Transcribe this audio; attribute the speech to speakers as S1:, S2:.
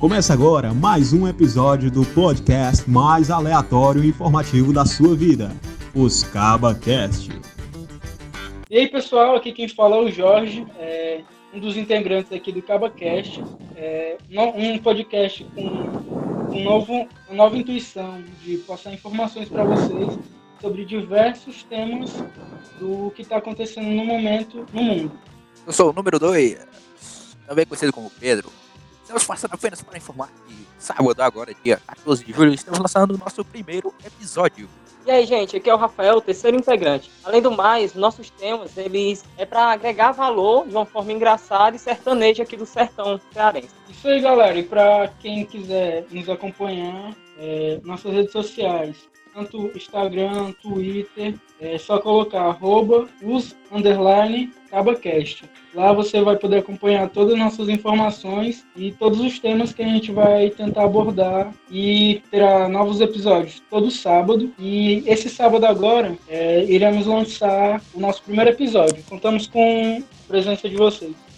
S1: Começa agora mais um episódio do podcast mais aleatório e informativo da sua vida, os CabaCast.
S2: E aí pessoal, aqui quem fala é o Jorge, é um dos integrantes aqui do CabaCast, é um podcast com um novo, uma nova intuição de passar informações para vocês sobre diversos temas do que está acontecendo no momento no mundo.
S3: Eu sou o número 2, também conhecido como Pedro. Estamos passando apenas para informar que sábado, agora, dia 14 de julho, estamos lançando o nosso primeiro episódio.
S4: E aí, gente, aqui é o Rafael, o terceiro integrante. Além do mais, nossos temas, eles é para agregar valor de uma forma engraçada e sertaneja aqui do sertão cearense.
S2: Isso aí, galera. E para quem quiser nos acompanhar, é, nossas redes sociais, tanto Instagram, Twitter, é só colocar arroba os underline cabacast. Lá você vai poder acompanhar todas as nossas informações e todos os temas que a gente vai tentar abordar e terá novos episódios todo sábado. E esse sábado agora é, iremos lançar o nosso primeiro episódio. Contamos com a presença de vocês.